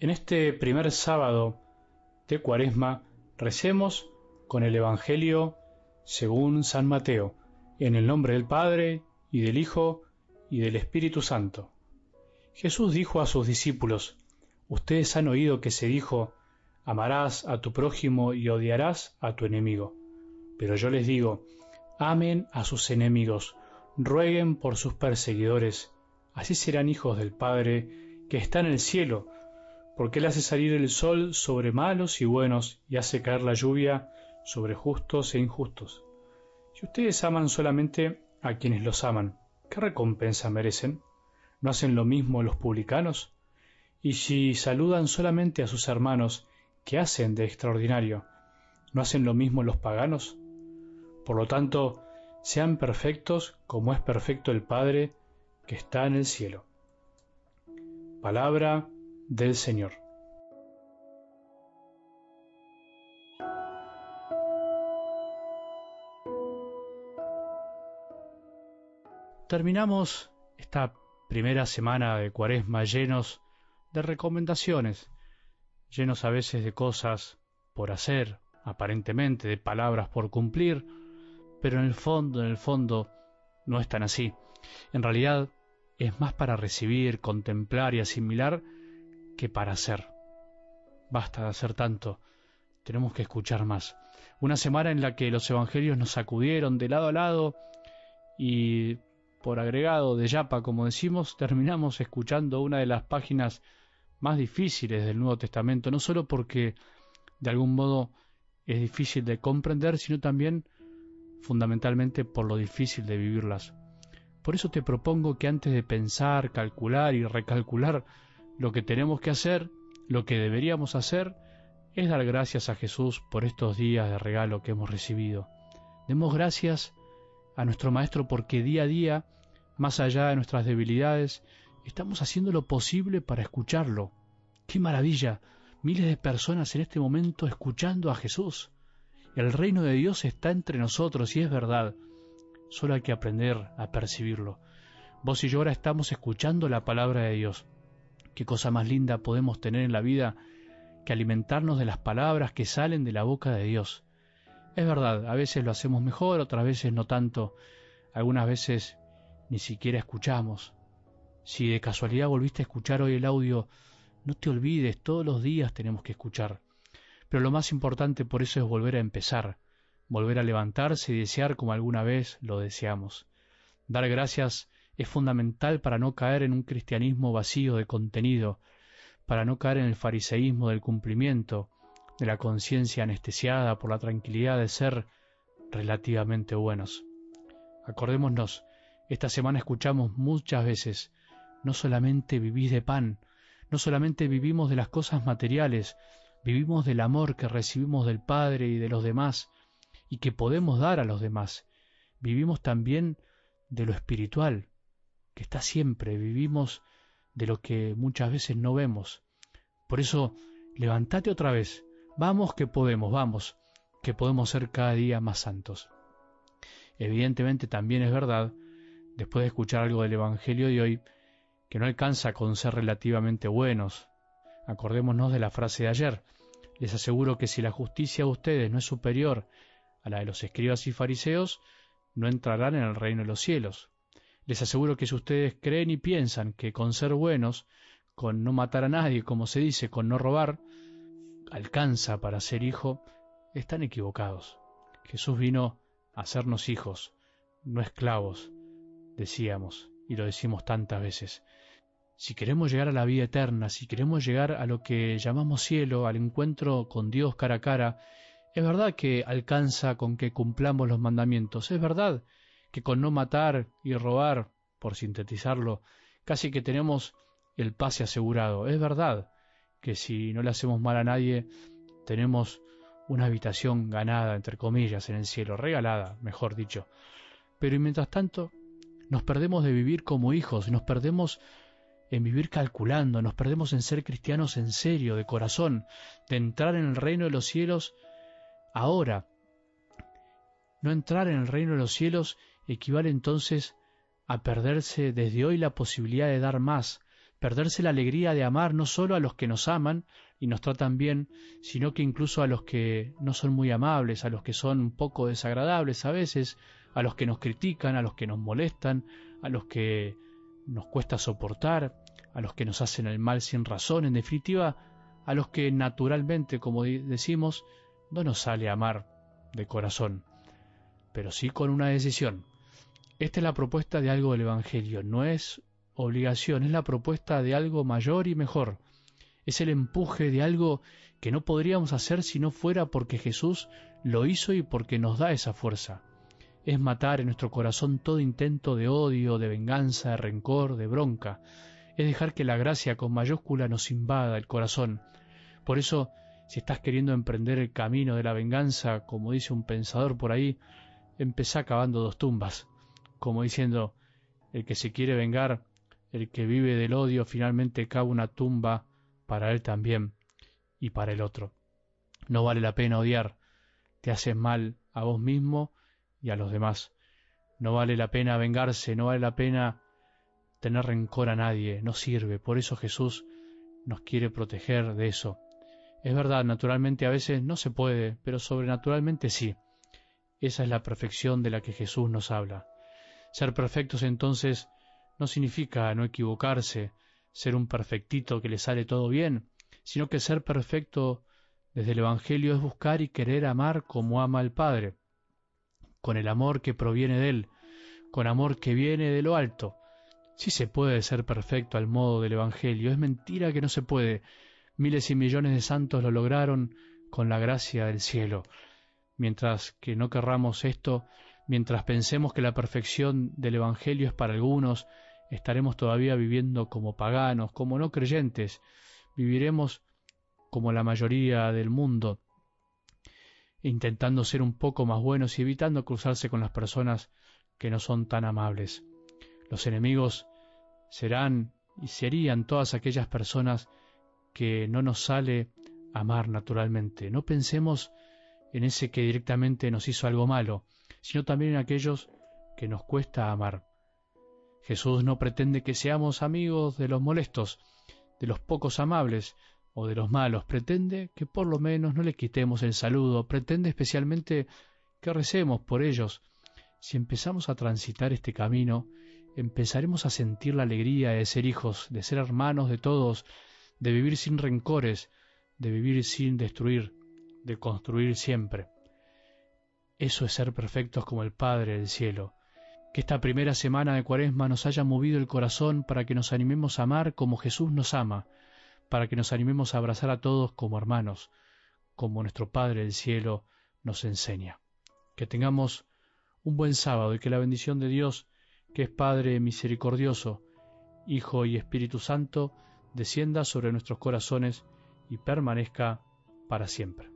En este primer sábado de Cuaresma recemos con el Evangelio según San Mateo, en el nombre del Padre y del Hijo y del Espíritu Santo. Jesús dijo a sus discípulos, Ustedes han oído que se dijo, amarás a tu prójimo y odiarás a tu enemigo. Pero yo les digo, amen a sus enemigos, rueguen por sus perseguidores, así serán hijos del Padre que está en el cielo, porque Él hace salir el sol sobre malos y buenos y hace caer la lluvia sobre justos e injustos. Si ustedes aman solamente a quienes los aman, ¿qué recompensa merecen? ¿No hacen lo mismo los publicanos? Y si saludan solamente a sus hermanos, ¿qué hacen de extraordinario? ¿No hacen lo mismo los paganos? Por lo tanto, sean perfectos como es perfecto el Padre que está en el cielo. Palabra del Señor. Terminamos esta primera semana de cuaresma llenos de recomendaciones, llenos a veces de cosas por hacer, aparentemente de palabras por cumplir, pero en el fondo, en el fondo, no es tan así. En realidad es más para recibir, contemplar y asimilar que para hacer. Basta de hacer tanto, tenemos que escuchar más. Una semana en la que los evangelios nos sacudieron de lado a lado y por agregado de Yapa, como decimos, terminamos escuchando una de las páginas más difíciles del Nuevo Testamento, no solo porque de algún modo es difícil de comprender, sino también fundamentalmente por lo difícil de vivirlas. Por eso te propongo que antes de pensar, calcular y recalcular lo que tenemos que hacer, lo que deberíamos hacer, es dar gracias a Jesús por estos días de regalo que hemos recibido. Demos gracias a nuestro Maestro porque día a día, más allá de nuestras debilidades, estamos haciendo lo posible para escucharlo. ¡Qué maravilla! Miles de personas en este momento escuchando a Jesús. El reino de Dios está entre nosotros y es verdad. Solo hay que aprender a percibirlo. Vos y yo ahora estamos escuchando la palabra de Dios. Qué cosa más linda podemos tener en la vida que alimentarnos de las palabras que salen de la boca de Dios. Es verdad, a veces lo hacemos mejor, otras veces no tanto, algunas veces ni siquiera escuchamos. Si de casualidad volviste a escuchar hoy el audio, no te olvides, todos los días tenemos que escuchar. Pero lo más importante por eso es volver a empezar, volver a levantarse y desear como alguna vez lo deseamos. Dar gracias es fundamental para no caer en un cristianismo vacío de contenido, para no caer en el fariseísmo del cumplimiento, de la conciencia anestesiada por la tranquilidad de ser relativamente buenos. Acordémonos, esta semana escuchamos muchas veces, no solamente vivís de pan, no solamente vivimos de las cosas materiales, vivimos del amor que recibimos del Padre y de los demás, y que podemos dar a los demás. Vivimos también de lo espiritual, que está siempre, vivimos de lo que muchas veces no vemos. Por eso, levántate otra vez, vamos que podemos, vamos, que podemos ser cada día más santos. Evidentemente también es verdad, después de escuchar algo del Evangelio de hoy, que no alcanza con ser relativamente buenos. Acordémonos de la frase de ayer. Les aseguro que si la justicia de ustedes no es superior a la de los escribas y fariseos, no entrarán en el reino de los cielos. Les aseguro que si ustedes creen y piensan que con ser buenos, con no matar a nadie, como se dice, con no robar, alcanza para ser hijo, están equivocados. Jesús vino a hacernos hijos, no esclavos, decíamos, y lo decimos tantas veces. Si queremos llegar a la vida eterna, si queremos llegar a lo que llamamos cielo, al encuentro con Dios cara a cara, es verdad que alcanza con que cumplamos los mandamientos, es verdad que con no matar y robar, por sintetizarlo, casi que tenemos el pase asegurado. Es verdad que si no le hacemos mal a nadie, tenemos una habitación ganada, entre comillas, en el cielo, regalada, mejor dicho. Pero y mientras tanto, nos perdemos de vivir como hijos, nos perdemos en vivir calculando, nos perdemos en ser cristianos en serio, de corazón, de entrar en el reino de los cielos ahora. No entrar en el reino de los cielos equivale entonces a perderse desde hoy la posibilidad de dar más, perderse la alegría de amar no solo a los que nos aman y nos tratan bien, sino que incluso a los que no son muy amables, a los que son un poco desagradables a veces, a los que nos critican, a los que nos molestan, a los que nos cuesta soportar, a los que nos hacen el mal sin razón, en definitiva, a los que naturalmente, como decimos, no nos sale amar de corazón, pero sí con una decisión. Esta es la propuesta de algo del Evangelio, no es obligación, es la propuesta de algo mayor y mejor. Es el empuje de algo que no podríamos hacer si no fuera porque Jesús lo hizo y porque nos da esa fuerza. Es matar en nuestro corazón todo intento de odio, de venganza, de rencor, de bronca. Es dejar que la gracia con mayúscula nos invada el corazón. Por eso, si estás queriendo emprender el camino de la venganza, como dice un pensador por ahí, empezá cavando dos tumbas, como diciendo, el que se quiere vengar el que vive del odio finalmente cae una tumba para él también y para el otro. No vale la pena odiar, te haces mal a vos mismo y a los demás. No vale la pena vengarse, no vale la pena tener rencor a nadie, no sirve. Por eso Jesús nos quiere proteger de eso. Es verdad, naturalmente a veces no se puede, pero sobrenaturalmente sí. Esa es la perfección de la que Jesús nos habla. Ser perfectos entonces no significa no equivocarse, ser un perfectito que le sale todo bien, sino que ser perfecto desde el Evangelio es buscar y querer amar como ama el Padre, con el amor que proviene de Él, con amor que viene de lo alto. Sí se puede ser perfecto al modo del Evangelio, es mentira que no se puede. Miles y millones de santos lo lograron con la gracia del cielo. Mientras que no querramos esto, mientras pensemos que la perfección del Evangelio es para algunos estaremos todavía viviendo como paganos, como no creyentes, viviremos como la mayoría del mundo, intentando ser un poco más buenos y evitando cruzarse con las personas que no son tan amables. Los enemigos serán y serían todas aquellas personas que no nos sale amar naturalmente. No pensemos en ese que directamente nos hizo algo malo, sino también en aquellos que nos cuesta amar. Jesús no pretende que seamos amigos de los molestos, de los pocos amables o de los malos, pretende que por lo menos no le quitemos el saludo, pretende especialmente que recemos por ellos. Si empezamos a transitar este camino, empezaremos a sentir la alegría de ser hijos, de ser hermanos de todos, de vivir sin rencores, de vivir sin destruir, de construir siempre. Eso es ser perfectos como el Padre del cielo. Que esta primera semana de Cuaresma nos haya movido el corazón para que nos animemos a amar como Jesús nos ama, para que nos animemos a abrazar a todos como hermanos, como nuestro Padre del cielo nos enseña. Que tengamos un buen sábado y que la bendición de Dios, que es Padre misericordioso, Hijo y Espíritu Santo, descienda sobre nuestros corazones y permanezca para siempre.